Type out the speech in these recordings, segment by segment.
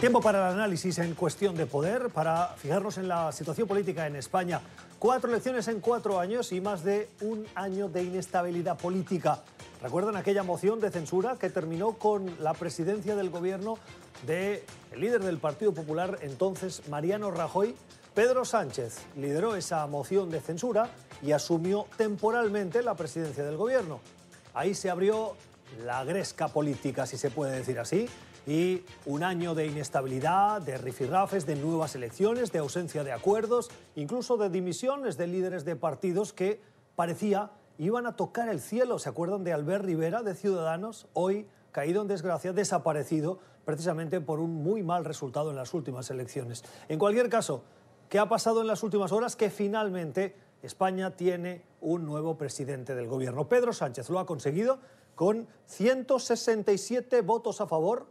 Tiempo para el análisis en cuestión de poder, para fijarnos en la situación política en España. Cuatro elecciones en cuatro años y más de un año de inestabilidad política. ¿Recuerdan aquella moción de censura que terminó con la presidencia del gobierno del líder del Partido Popular, entonces Mariano Rajoy? Pedro Sánchez lideró esa moción de censura y asumió temporalmente la presidencia del gobierno. Ahí se abrió la gresca política, si se puede decir así, y un año de inestabilidad, de rifirrafes, de nuevas elecciones, de ausencia de acuerdos, incluso de dimisiones de líderes de partidos que parecía iban a tocar el cielo. ¿Se acuerdan de Albert Rivera de Ciudadanos? Hoy caído en desgracia, desaparecido precisamente por un muy mal resultado en las últimas elecciones. En cualquier caso, ¿qué ha pasado en las últimas horas? Que finalmente España tiene un nuevo presidente del gobierno. Pedro Sánchez lo ha conseguido con 167 votos a favor,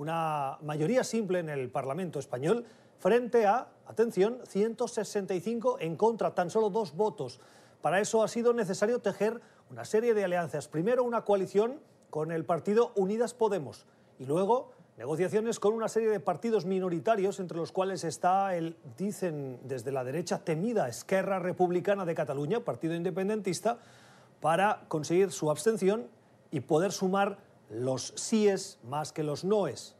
una mayoría simple en el Parlamento español frente a, atención, 165 en contra, tan solo dos votos. Para eso ha sido necesario tejer una serie de alianzas. Primero una coalición con el partido Unidas Podemos y luego negociaciones con una serie de partidos minoritarios, entre los cuales está el, dicen desde la derecha, temida Esquerra Republicana de Cataluña, partido independentista, para conseguir su abstención y poder sumar los síes más que los noes.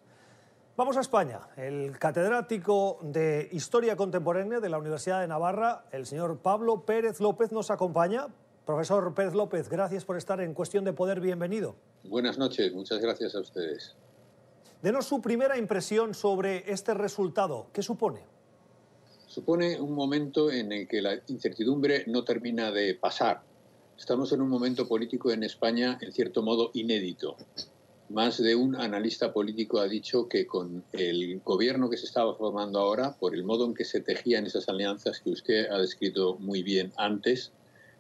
Vamos a España. El catedrático de Historia Contemporánea de la Universidad de Navarra, el señor Pablo Pérez López, nos acompaña. Profesor Pérez López, gracias por estar en Cuestión de Poder. Bienvenido. Buenas noches, muchas gracias a ustedes. Denos su primera impresión sobre este resultado. ¿Qué supone? Supone un momento en el que la incertidumbre no termina de pasar Estamos en un momento político en España, en cierto modo, inédito. Más de un analista político ha dicho que con el gobierno que se estaba formando ahora, por el modo en que se tejían esas alianzas que usted ha descrito muy bien antes,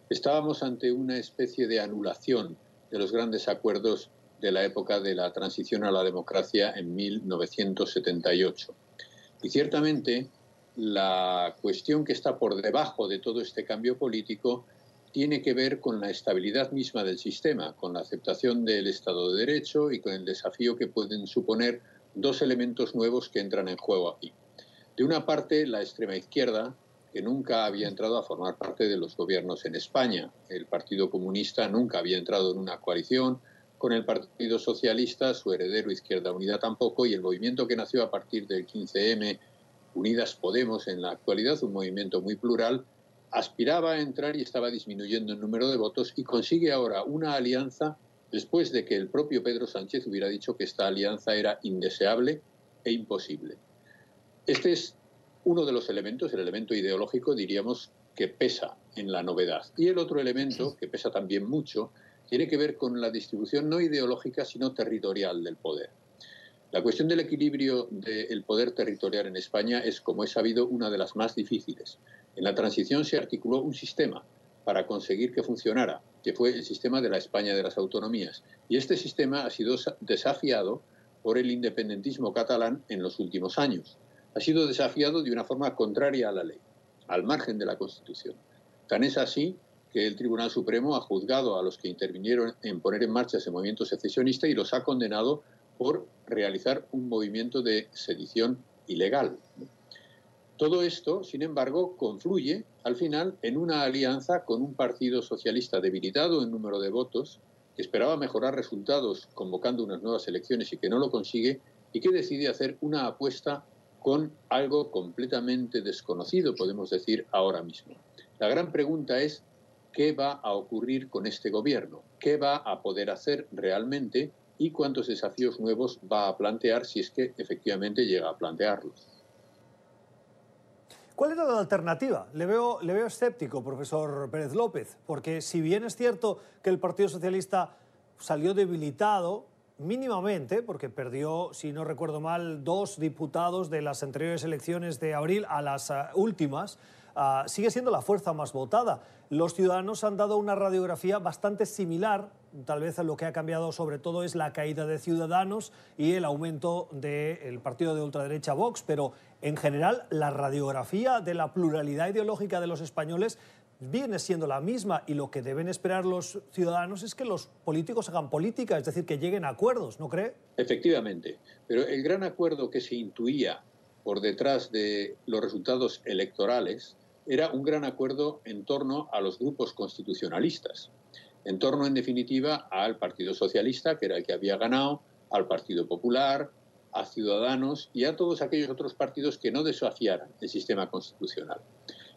estábamos ante una especie de anulación de los grandes acuerdos de la época de la transición a la democracia en 1978. Y ciertamente la cuestión que está por debajo de todo este cambio político tiene que ver con la estabilidad misma del sistema, con la aceptación del Estado de Derecho y con el desafío que pueden suponer dos elementos nuevos que entran en juego aquí. De una parte, la extrema izquierda, que nunca había entrado a formar parte de los gobiernos en España. El Partido Comunista nunca había entrado en una coalición con el Partido Socialista, su heredero Izquierda Unida tampoco, y el movimiento que nació a partir del 15M, Unidas Podemos en la actualidad, un movimiento muy plural, aspiraba a entrar y estaba disminuyendo el número de votos y consigue ahora una alianza después de que el propio Pedro Sánchez hubiera dicho que esta alianza era indeseable e imposible. Este es uno de los elementos, el elemento ideológico, diríamos, que pesa en la novedad. Y el otro elemento, que pesa también mucho, tiene que ver con la distribución no ideológica, sino territorial del poder. La cuestión del equilibrio del poder territorial en España es, como he sabido, una de las más difíciles. En la transición se articuló un sistema para conseguir que funcionara, que fue el sistema de la España de las autonomías. Y este sistema ha sido desafiado por el independentismo catalán en los últimos años. Ha sido desafiado de una forma contraria a la ley, al margen de la Constitución. Tan es así que el Tribunal Supremo ha juzgado a los que intervinieron en poner en marcha ese movimiento secesionista y los ha condenado por realizar un movimiento de sedición ilegal. Todo esto, sin embargo, confluye al final en una alianza con un partido socialista debilitado en número de votos, que esperaba mejorar resultados convocando unas nuevas elecciones y que no lo consigue, y que decide hacer una apuesta con algo completamente desconocido, podemos decir, ahora mismo. La gran pregunta es, ¿qué va a ocurrir con este gobierno? ¿Qué va a poder hacer realmente y cuántos desafíos nuevos va a plantear si es que efectivamente llega a plantearlos? ¿Cuál era la alternativa? Le veo, le veo escéptico, profesor Pérez López, porque si bien es cierto que el Partido Socialista salió debilitado mínimamente, porque perdió, si no recuerdo mal, dos diputados de las anteriores elecciones de abril a las uh, últimas, uh, sigue siendo la fuerza más votada. Los ciudadanos han dado una radiografía bastante similar tal vez lo que ha cambiado sobre todo es la caída de Ciudadanos y el aumento del partido de ultraderecha Vox, pero en general la radiografía de la pluralidad ideológica de los españoles viene siendo la misma y lo que deben esperar los ciudadanos es que los políticos hagan política, es decir, que lleguen a acuerdos, ¿no cree? Efectivamente, pero el gran acuerdo que se intuía por detrás de los resultados electorales era un gran acuerdo en torno a los grupos constitucionalistas, en torno, en definitiva, al Partido Socialista, que era el que había ganado, al Partido Popular, a Ciudadanos y a todos aquellos otros partidos que no desafiaran el sistema constitucional.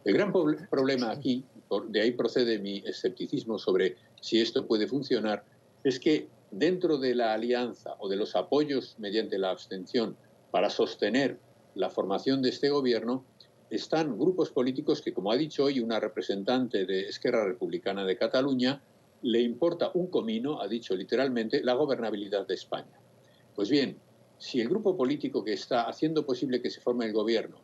El gran problema aquí, de ahí procede mi escepticismo sobre si esto puede funcionar, es que dentro de la alianza o de los apoyos mediante la abstención para sostener la formación de este gobierno, están grupos políticos que, como ha dicho hoy una representante de Esquerra Republicana de Cataluña, le importa un comino, ha dicho literalmente, la gobernabilidad de España. Pues bien, si el grupo político que está haciendo posible que se forme el gobierno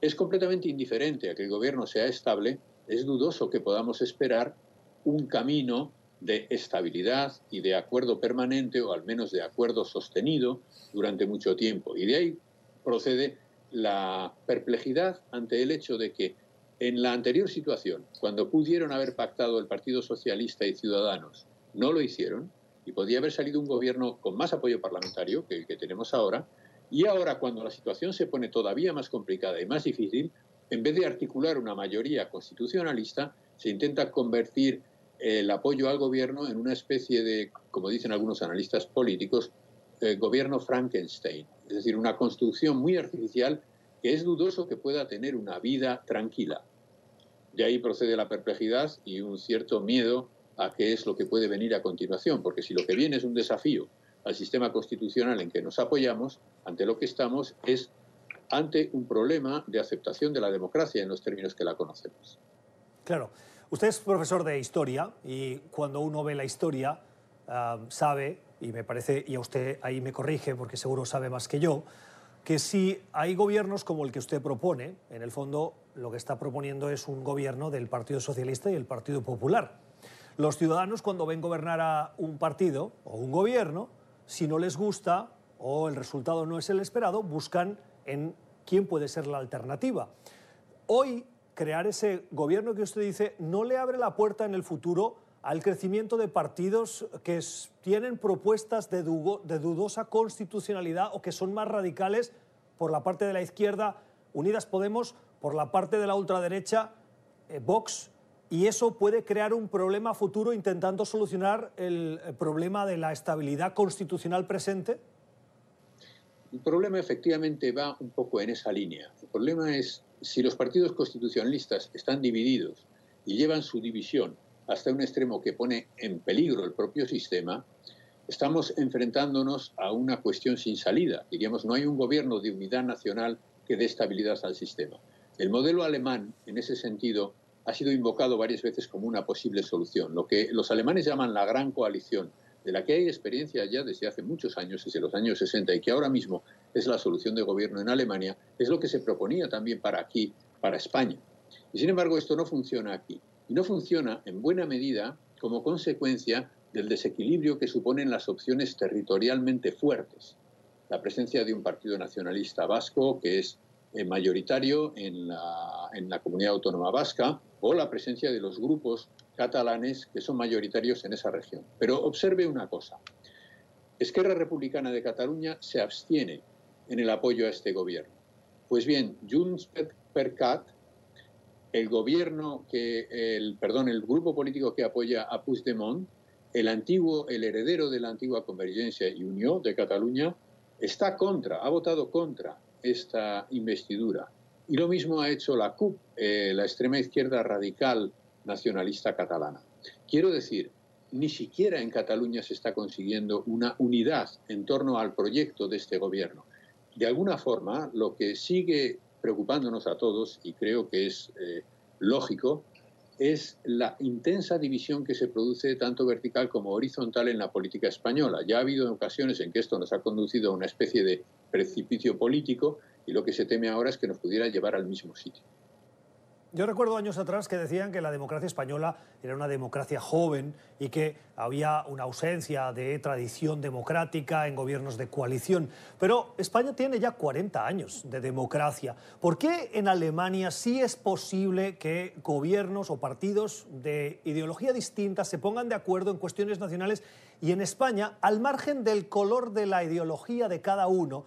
es completamente indiferente a que el gobierno sea estable, es dudoso que podamos esperar un camino de estabilidad y de acuerdo permanente, o al menos de acuerdo sostenido, durante mucho tiempo. Y de ahí procede la perplejidad ante el hecho de que en la anterior situación, cuando pudieron haber pactado el Partido Socialista y Ciudadanos, no lo hicieron, y podía haber salido un gobierno con más apoyo parlamentario que el que tenemos ahora, y ahora cuando la situación se pone todavía más complicada y más difícil, en vez de articular una mayoría constitucionalista, se intenta convertir el apoyo al gobierno en una especie de, como dicen algunos analistas políticos, eh, gobierno Frankenstein, es decir, una construcción muy artificial que es dudoso que pueda tener una vida tranquila. De ahí procede la perplejidad y un cierto miedo a qué es lo que puede venir a continuación, porque si lo que viene es un desafío al sistema constitucional en que nos apoyamos, ante lo que estamos es ante un problema de aceptación de la democracia en los términos que la conocemos. Claro, usted es profesor de historia y cuando uno ve la historia ah, sabe, y me parece, y a usted ahí me corrige porque seguro sabe más que yo, que si hay gobiernos como el que usted propone, en el fondo lo que está proponiendo es un gobierno del Partido Socialista y el Partido Popular. Los ciudadanos cuando ven gobernar a un partido o un gobierno, si no les gusta o el resultado no es el esperado, buscan en quién puede ser la alternativa. Hoy, crear ese gobierno que usted dice no le abre la puerta en el futuro al crecimiento de partidos que tienen propuestas de, dudosa constitucionalidad o que son más radicales por la parte de la izquierda, Unidas Podemos, por la parte de la ultraderecha, eh, Vox, y eso puede crear un problema futuro intentando solucionar el problema de la estabilidad constitucional presente? El problema efectivamente va un poco en esa línea. El problema es si los partidos constitucionalistas están divididos y llevan su división hasta un extremo que pone en peligro el propio sistema, estamos enfrentándonos a una cuestión sin salida. Diríamos, no hay un gobierno de unidad nacional que dé estabilidad al sistema. El modelo alemán, en ese sentido, ha sido invocado varias veces como una posible solución, lo que los alemanes llaman la gran coalición, de la que hay experiencia ya desde hace muchos años, desde los años 60, y que ahora mismo es la solución de gobierno en Alemania, es lo que se proponía también para aquí, para España. Y sin embargo, esto no funciona aquí. Y no funciona en buena medida como consecuencia del desequilibrio que suponen las opciones territorialmente fuertes. La presencia de un partido nacionalista vasco que es eh, mayoritario en la, en la comunidad autónoma vasca o la presencia de los grupos catalanes que son mayoritarios en esa región. Pero observe una cosa. Esquerra Republicana de Cataluña se abstiene en el apoyo a este gobierno. Pues bien, Junts per Cat, el gobierno que, el, perdón, el grupo político que apoya a Puigdemont, el antiguo, el heredero de la antigua Convergencia y Unión de Cataluña, está contra, ha votado contra esta investidura. Y lo mismo ha hecho la CUP, eh, la extrema izquierda radical nacionalista catalana. Quiero decir, ni siquiera en Cataluña se está consiguiendo una unidad en torno al proyecto de este gobierno. De alguna forma, lo que sigue preocupándonos a todos, y creo que es eh, lógico, es la intensa división que se produce tanto vertical como horizontal en la política española. Ya ha habido ocasiones en que esto nos ha conducido a una especie de precipicio político y lo que se teme ahora es que nos pudiera llevar al mismo sitio. Yo recuerdo años atrás que decían que la democracia española era una democracia joven y que había una ausencia de tradición democrática en gobiernos de coalición. Pero España tiene ya 40 años de democracia. ¿Por qué en Alemania sí es posible que gobiernos o partidos de ideología distinta se pongan de acuerdo en cuestiones nacionales y en España, al margen del color de la ideología de cada uno,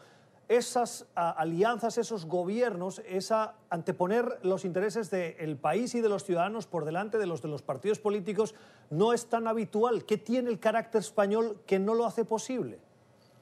esas alianzas, esos gobiernos, esa anteponer los intereses del país y de los ciudadanos por delante de los de los partidos políticos no es tan habitual. ¿Qué tiene el carácter español que no lo hace posible?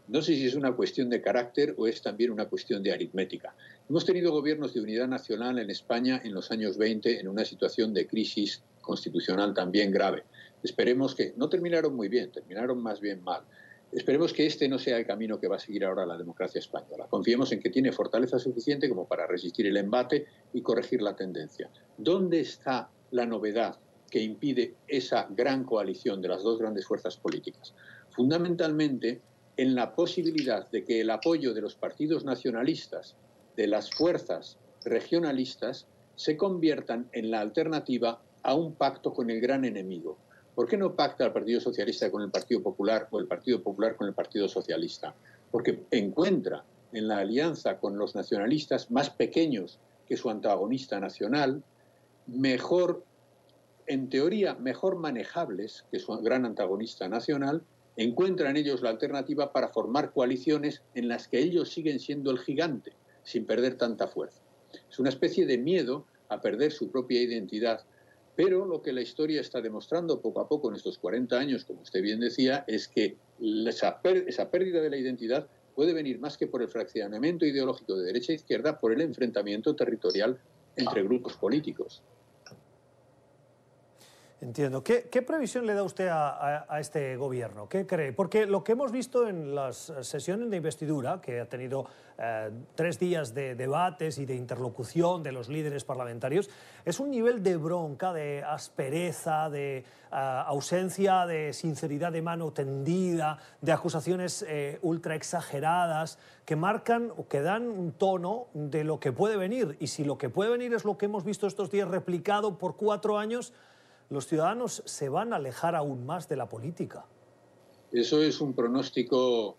No sé si es una cuestión de carácter o es también una cuestión de aritmética. Hemos tenido gobiernos de unidad nacional en España en los años 20 en una situación de crisis constitucional también grave. Esperemos que no terminaron muy bien, terminaron más bien mal. Esperemos que este no sea el camino que va a seguir ahora la democracia española. Confiemos en que tiene fortaleza suficiente como para resistir el embate y corregir la tendencia. ¿Dónde está la novedad que impide esa gran coalición de las dos grandes fuerzas políticas? Fundamentalmente en la posibilidad de que el apoyo de los partidos nacionalistas, de las fuerzas regionalistas, se conviertan en la alternativa a un pacto con el gran enemigo, ¿Por qué no pacta el Partido Socialista con el Partido Popular o el Partido Popular con el Partido Socialista? Porque encuentra en la alianza con los nacionalistas más pequeños que su antagonista nacional, mejor, en teoría, mejor manejables que su gran antagonista nacional, encuentran ellos la alternativa para formar coaliciones en las que ellos siguen siendo el gigante, sin perder tanta fuerza. Es una especie de miedo a perder su propia identidad pero lo que la historia está demostrando poco a poco en estos 40 años, como usted bien decía, es que esa, pérdida de la identidad puede venir más que por el fraccionamiento ideológico de derecha e izquierda, por el enfrentamiento territorial entre grupos políticos. Entiendo. ¿Qué, previsión le da usted a, este gobierno? ¿Qué cree? Porque lo que hemos visto en las sesiones de investidura, que ha tenido eh, tres días de debates y de interlocución de los líderes parlamentarios, es un nivel de bronca, de aspereza, de eh, ausencia de sinceridad de mano tendida, de acusaciones eh, ultra exageradas, que marcan o que dan un tono de lo que puede venir. Y si lo que puede venir es lo que hemos visto estos días replicado por cuatro años, los ciudadanos se van a alejar aún más de la política. Eso es un pronóstico,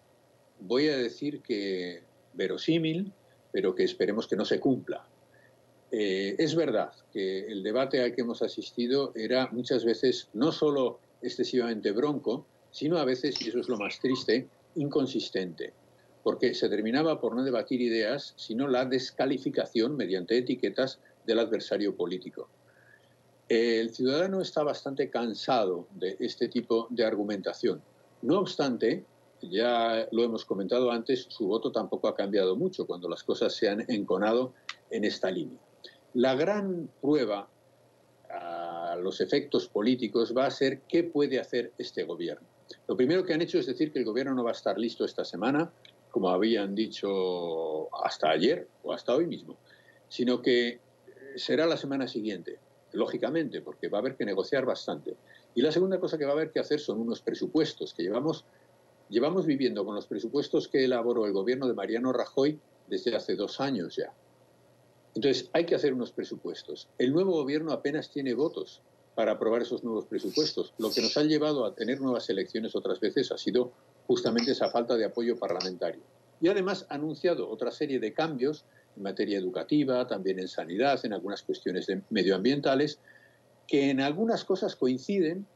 voy a decir que verosímil, pero que esperemos que no se cumpla. Eh, es verdad que el debate al que hemos asistido era muchas veces no solo excesivamente bronco, sino a veces, y eso es lo más triste, inconsistente, porque se terminaba por no debatir ideas, sino la descalificación mediante etiquetas del adversario político. El ciudadano está bastante cansado de este tipo de argumentación. No obstante, ya lo hemos comentado antes, su voto tampoco ha cambiado mucho cuando las cosas se han enconado en esta línea. La gran prueba a los efectos políticos va a ser qué puede hacer este gobierno. Lo primero que han hecho es decir que el gobierno no va a estar listo esta semana, como habían dicho hasta ayer o hasta hoy mismo, sino que será la semana siguiente lógicamente, porque va a haber que negociar bastante. Y la segunda cosa que va a haber que hacer son unos presupuestos, que llevamos, llevamos viviendo con los presupuestos que elaboró el gobierno de Mariano Rajoy desde hace dos años ya. Entonces, hay que hacer unos presupuestos. El nuevo gobierno apenas tiene votos para aprobar esos nuevos presupuestos. Lo que nos ha llevado a tener nuevas elecciones otras veces ha sido justamente esa falta de apoyo parlamentario. Y además ha anunciado otra serie de cambios en materia educativa, también en sanidad, en algunas cuestiones medioambientales, que en algunas cosas coinciden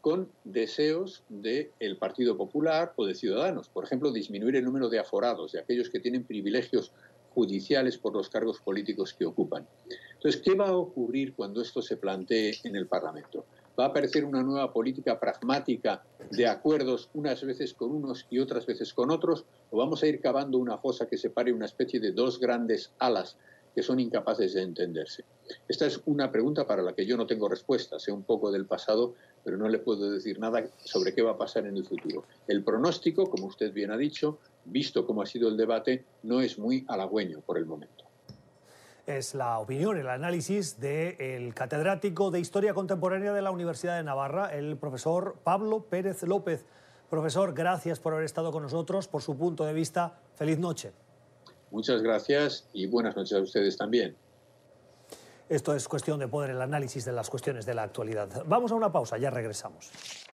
con deseos del Partido Popular o de Ciudadanos. Por ejemplo, disminuir el número de aforados, de aquellos que tienen privilegios judiciales por los cargos políticos que ocupan. Entonces, ¿qué va a ocurrir cuando esto se plantee en el Parlamento? Va a aparecer una nueva política pragmática de acuerdos unas veces con unos y otras veces con otros, o vamos a ir cavando una fosa que separe una especie de dos grandes alas que son incapaces de entenderse. Esta es una pregunta para la que yo no tengo respuesta, sé un poco del pasado, pero no le puedo decir nada sobre qué va a pasar en el futuro. El pronóstico, como usted bien ha dicho, visto cómo ha sido el debate, no es muy halagüeño por el momento es la opinión, el análisis del catedrático de Historia Contemporánea de la Universidad de Navarra, el profesor Pablo Pérez López. Profesor, gracias por haber estado con nosotros, por su punto de vista. Feliz noche. Muchas gracias y buenas noches a ustedes también. Esto es cuestión de poder, el análisis de las cuestiones de la actualidad. Vamos a una pausa, ya regresamos.